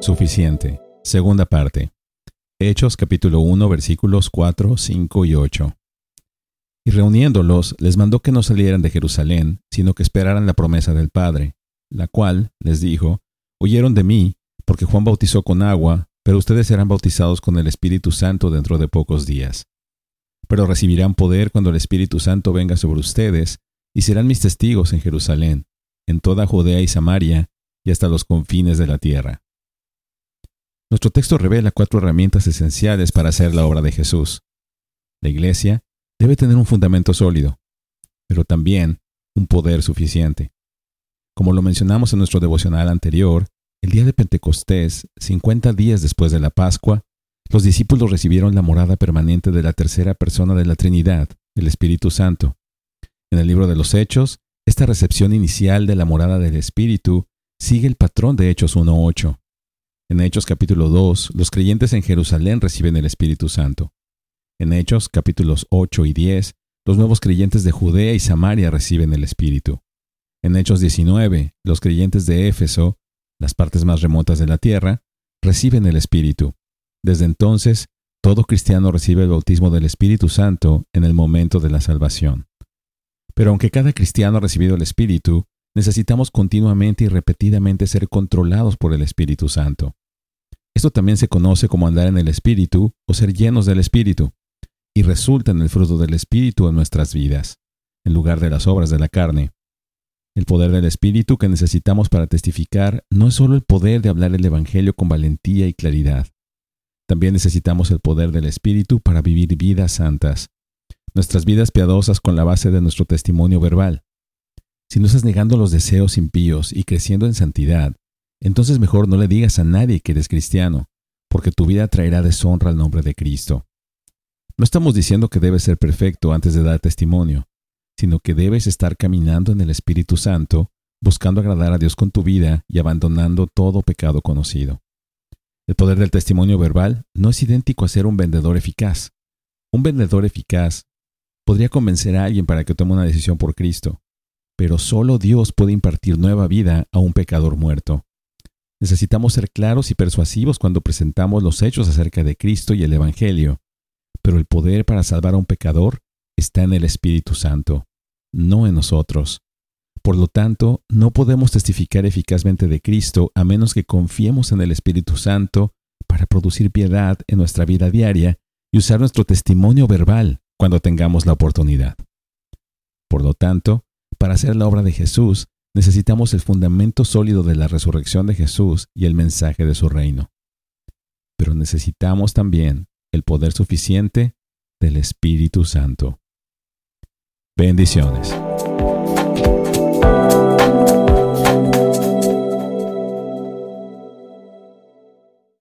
suficiente. Segunda parte. Hechos capítulo 1 versículos 4, 5 y 8. Y reuniéndolos, les mandó que no salieran de Jerusalén, sino que esperaran la promesa del Padre, la cual, les dijo, oyeron de mí, porque Juan bautizó con agua, pero ustedes serán bautizados con el Espíritu Santo dentro de pocos días. Pero recibirán poder cuando el Espíritu Santo venga sobre ustedes, y serán mis testigos en Jerusalén, en toda Judea y Samaria, y hasta los confines de la tierra. Nuestro texto revela cuatro herramientas esenciales para hacer la obra de Jesús. La Iglesia debe tener un fundamento sólido, pero también un poder suficiente. Como lo mencionamos en nuestro devocional anterior, el día de Pentecostés, 50 días después de la Pascua, los discípulos recibieron la morada permanente de la tercera persona de la Trinidad, el Espíritu Santo. En el libro de los Hechos, esta recepción inicial de la morada del Espíritu sigue el patrón de Hechos 1.8. En Hechos capítulo 2, los creyentes en Jerusalén reciben el Espíritu Santo. En Hechos capítulos 8 y 10, los nuevos creyentes de Judea y Samaria reciben el Espíritu. En Hechos 19, los creyentes de Éfeso, las partes más remotas de la tierra, reciben el Espíritu. Desde entonces, todo cristiano recibe el bautismo del Espíritu Santo en el momento de la salvación. Pero aunque cada cristiano ha recibido el Espíritu, necesitamos continuamente y repetidamente ser controlados por el Espíritu Santo. Esto también se conoce como andar en el Espíritu o ser llenos del Espíritu y resulta en el fruto del Espíritu en nuestras vidas, en lugar de las obras de la carne. El poder del Espíritu que necesitamos para testificar no es solo el poder de hablar el Evangelio con valentía y claridad. También necesitamos el poder del Espíritu para vivir vidas santas, nuestras vidas piadosas con la base de nuestro testimonio verbal. Si no estás negando los deseos impíos y creciendo en santidad, entonces mejor no le digas a nadie que eres cristiano, porque tu vida traerá deshonra al nombre de Cristo. No estamos diciendo que debes ser perfecto antes de dar testimonio, sino que debes estar caminando en el Espíritu Santo, buscando agradar a Dios con tu vida y abandonando todo pecado conocido. El poder del testimonio verbal no es idéntico a ser un vendedor eficaz. Un vendedor eficaz podría convencer a alguien para que tome una decisión por Cristo, pero solo Dios puede impartir nueva vida a un pecador muerto. Necesitamos ser claros y persuasivos cuando presentamos los hechos acerca de Cristo y el Evangelio, pero el poder para salvar a un pecador está en el Espíritu Santo, no en nosotros. Por lo tanto, no podemos testificar eficazmente de Cristo a menos que confiemos en el Espíritu Santo para producir piedad en nuestra vida diaria y usar nuestro testimonio verbal cuando tengamos la oportunidad. Por lo tanto, para hacer la obra de Jesús, necesitamos el fundamento sólido de la resurrección de Jesús y el mensaje de su reino. Pero necesitamos también el poder suficiente del Espíritu Santo. Bendiciones.